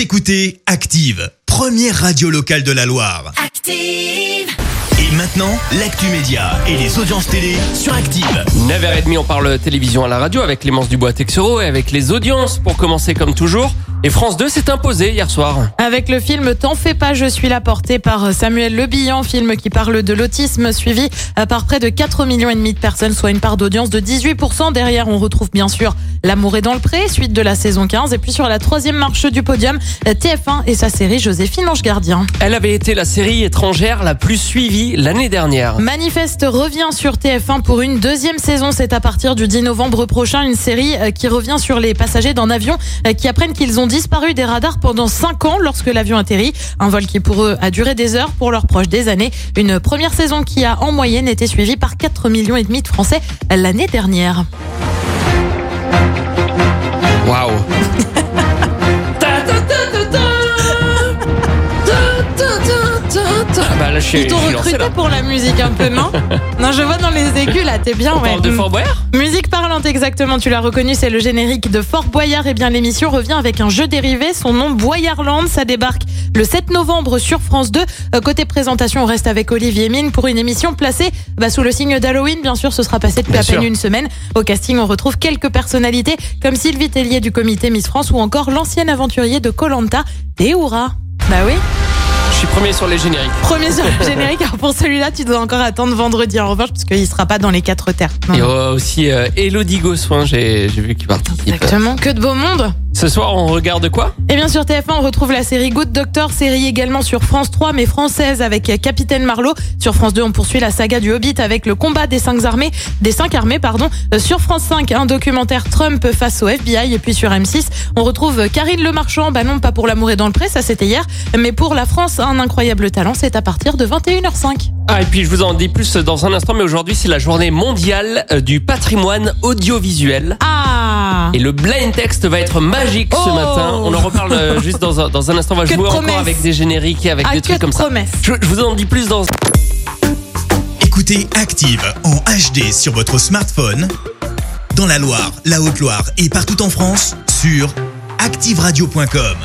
Vous écoutez Active, première radio locale de la Loire. Active. Et maintenant, l'actu média et les audiences télé sur Active. 9h30, on parle télévision à la radio avec Clémence Dubois-Texero et avec les audiences pour commencer comme toujours. Et France 2 s'est imposé hier soir. Avec le film T'en fais pas, je suis là porté par Samuel Le Bihan, film qui parle de l'autisme suivi par près de 4 millions et demi de personnes, soit une part d'audience de 18%. Derrière, on retrouve bien sûr L'amour est dans le pré, suite de la saison 15. Et puis sur la troisième marche du podium, TF1 et sa série Joséphine Ange Gardien. Elle avait été la série étrangère la plus suivie l'année dernière. Manifeste revient sur TF1 pour une deuxième saison. C'est à partir du 10 novembre prochain, une série euh, qui revient sur les passagers d'un avion euh, qui apprennent qu'ils ont disparu des radars pendant 5 ans lorsque l'avion atterrit. Un vol qui pour eux a duré des heures, pour leurs proches des années. Une première saison qui a en moyenne été suivie par 4 millions de Français l'année dernière. Waouh Ah là, je suis, Ils t'ont je suis lancé, recruté là. pour la musique un peu, non Non, je vois dans les aigus là, t'es bien. On ouais. parle de Fort Boyard Musique parlante, exactement. Tu l'as reconnu, c'est le générique de Fort Boyard. Et bien, l'émission revient avec un jeu dérivé. Son nom, Boyardland. Ça débarque le 7 novembre sur France 2. Euh, côté présentation, on reste avec Olivier Mine pour une émission placée bah, sous le signe d'Halloween. Bien sûr, ce sera passé depuis Bien à peine sûr. une semaine. Au casting, on retrouve quelques personnalités comme Sylvie Tellier du comité Miss France ou encore l'ancien aventurier de Colanta, Théoura. Bah oui. Je suis premier sur les génériques. Premier sur le générique. Alors pour celui-là, tu dois encore attendre vendredi en revanche, parce qu'il sera pas dans les quatre terres. Non, Et non. euh, aussi euh, Elodie Gossuin, j'ai j'ai vu qu'il participe. Exactement. Que de beau monde. Ce soir, on regarde quoi Et bien sur TF1, on retrouve la série Good Doctor, série également sur France 3, mais française avec Capitaine Marlowe. Sur France 2, on poursuit la saga du Hobbit avec le combat des cinq armées, des cinq armées, pardon. Euh, Sur France 5, un documentaire Trump face au FBI. Et puis sur M6, on retrouve Karine Le Marchand. Bah non, pas pour l'amour et dans le pré, ça c'était hier. Mais pour la France, un incroyable talent, c'est à partir de 21h05. Ah, et puis je vous en dis plus dans un instant, mais aujourd'hui, c'est la journée mondiale euh, du patrimoine audiovisuel. Ah Et le blind text va être magique ce Oh matin. On en reparle euh, juste dans un, dans un instant. On va Que jouer encore avec des génériques et avec Ah, des trucs de comme ça. Je, je vous en dis plus dans Écoutez Active en HD sur votre smartphone, dans la Loire, la Haute-Loire et partout en France, sur activeradio.com.